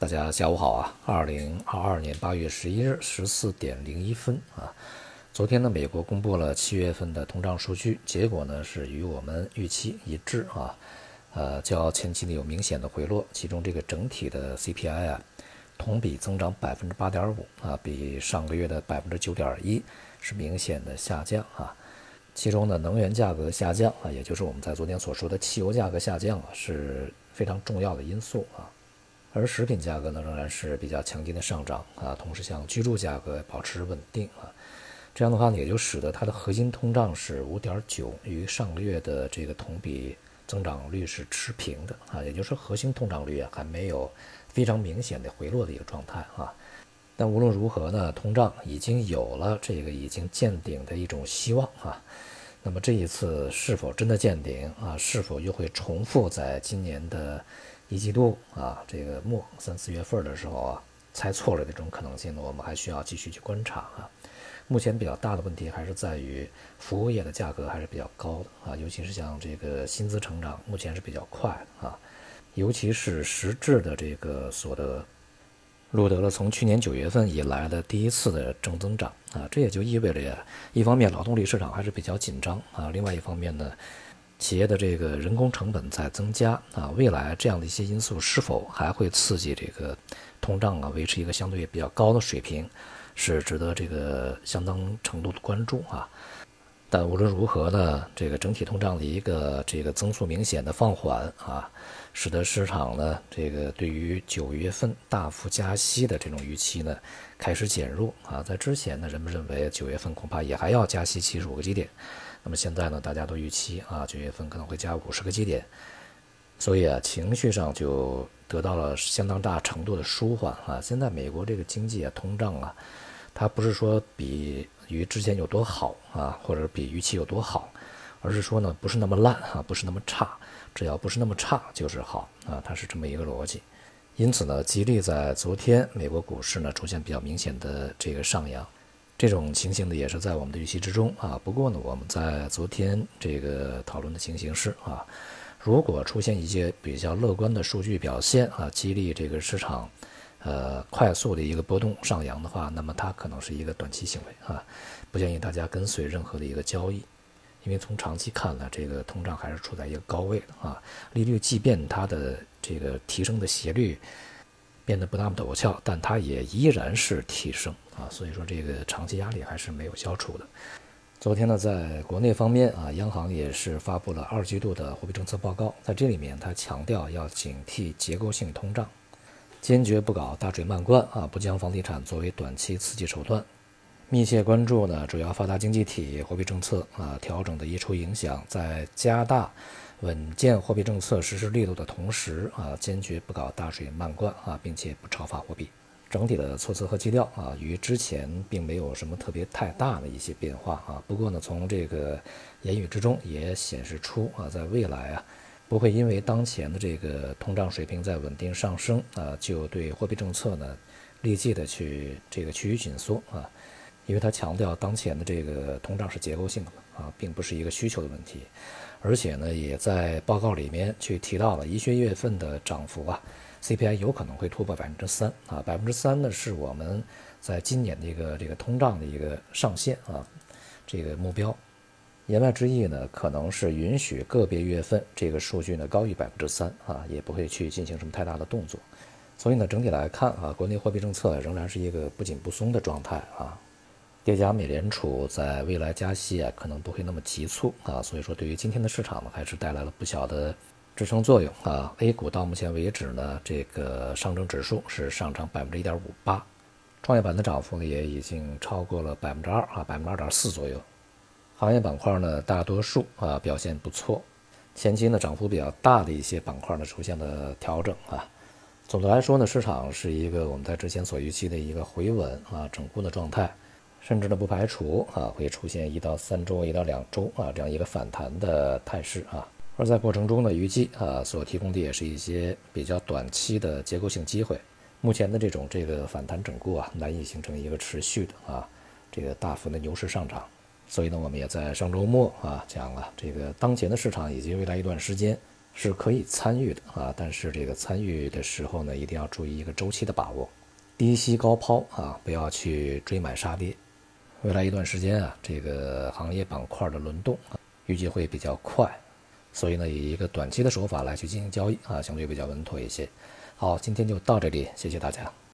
大家下午好啊！二零二二年八月十一日十四点零一分啊，昨天呢，美国公布了七月份的通胀数据，结果呢是与我们预期一致啊，呃，较前期呢有明显的回落，其中这个整体的 CPI 啊，同比增长百分之八点五啊，比上个月的百分之九点一是明显的下降啊，其中呢，能源价格下降啊，也就是我们在昨天所说的汽油价格下降啊，是非常重要的因素啊。而食品价格呢，仍然是比较强劲的上涨啊，同时像居住价格保持稳定啊，这样的话呢，也就使得它的核心通胀是五点九，与上个月的这个同比增长率是持平的啊，也就是核心通胀率啊还没有非常明显的回落的一个状态啊。但无论如何呢，通胀已经有了这个已经见顶的一种希望啊。那么这一次是否真的见顶啊？是否又会重复在今年的？一季度啊，这个末三四月份的时候啊，猜错了这种可能性呢，我们还需要继续去观察啊。目前比较大的问题还是在于服务业的价格还是比较高的啊，尤其是像这个薪资成长目前是比较快啊，尤其是实质的这个所得录得了从去年九月份以来的第一次的正增长啊，这也就意味着呀，一方面劳动力市场还是比较紧张啊，另外一方面呢。企业的这个人工成本在增加啊，未来这样的一些因素是否还会刺激这个通胀啊，维持一个相对比较高的水平，是值得这个相当程度的关注啊。但无论如何呢，这个整体通胀的一个这个增速明显的放缓啊，使得市场呢这个对于九月份大幅加息的这种预期呢开始减弱啊。在之前呢，人们认为九月份恐怕也还要加息七十五个基点。那么现在呢，大家都预期啊，九月份可能会加五十个基点，所以啊，情绪上就得到了相当大程度的舒缓啊。现在美国这个经济啊，通胀啊，它不是说比于之前有多好啊，或者比预期有多好，而是说呢，不是那么烂啊，不是那么差，只要不是那么差就是好啊，它是这么一个逻辑。因此呢，吉利在昨天美国股市呢出现比较明显的这个上扬。这种情形呢，也是在我们的预期之中啊。不过呢，我们在昨天这个讨论的情形是啊，如果出现一些比较乐观的数据表现啊，激励这个市场，呃，快速的一个波动上扬的话，那么它可能是一个短期行为啊，不建议大家跟随任何的一个交易，因为从长期看呢，这个通胀还是处在一个高位的啊，利率即便它的这个提升的斜率。变得不那么陡峭，但它也依然是提升啊，所以说这个长期压力还是没有消除的。昨天呢，在国内方面啊，央行也是发布了二季度的货币政策报告，在这里面它强调要警惕结构性通胀，坚决不搞大水漫灌啊，不将房地产作为短期刺激手段，密切关注呢主要发达经济体货币政策啊调整的溢出影响，在加大。稳健货币政策实施力度的同时啊，坚决不搞大水漫灌啊，并且不超发货币。整体的措辞和基调啊，与之前并没有什么特别太大的一些变化啊。不过呢，从这个言语之中也显示出啊，在未来啊，不会因为当前的这个通胀水平在稳定上升啊，就对货币政策呢立即的去这个趋于紧缩啊。因为他强调当前的这个通胀是结构性的啊，并不是一个需求的问题。而且呢，也在报告里面去提到了一些月份的涨幅啊，CPI 有可能会突破百分之三啊，百分之三呢是我们在今年的一个这个通胀的一个上限啊，这个目标。言外之意呢，可能是允许个别月份这个数据呢高于百分之三啊，也不会去进行什么太大的动作。所以呢，整体来看啊，国内货币政策仍然是一个不紧不松的状态啊。叠加美联储在未来加息啊，可能不会那么急促啊，所以说对于今天的市场呢，还是带来了不小的支撑作用啊。A 股到目前为止呢，这个上证指数是上涨百分之一点五八，创业板的涨幅呢也已经超过了百分之二啊，百分之二点四左右。行业板块呢，大多数啊表现不错，前期呢涨幅比较大的一些板块呢出现了调整啊。总的来说呢，市场是一个我们在之前所预期的一个回稳啊整固的状态。甚至呢，不排除啊会出现一到三周、一到两周啊这样一个反弹的态势啊。而在过程中呢，预计啊所提供的也是一些比较短期的结构性机会。目前的这种这个反弹整固啊，难以形成一个持续的啊这个大幅的牛市上涨。所以呢，我们也在上周末啊讲了，这个当前的市场以及未来一段时间是可以参与的啊，但是这个参与的时候呢，一定要注意一个周期的把握，低吸高抛啊，不要去追买杀跌。未来一段时间啊，这个行业板块的轮动啊，预计会比较快，所以呢，以一个短期的手法来去进行交易啊，相对比较稳妥一些。好，今天就到这里，谢谢大家。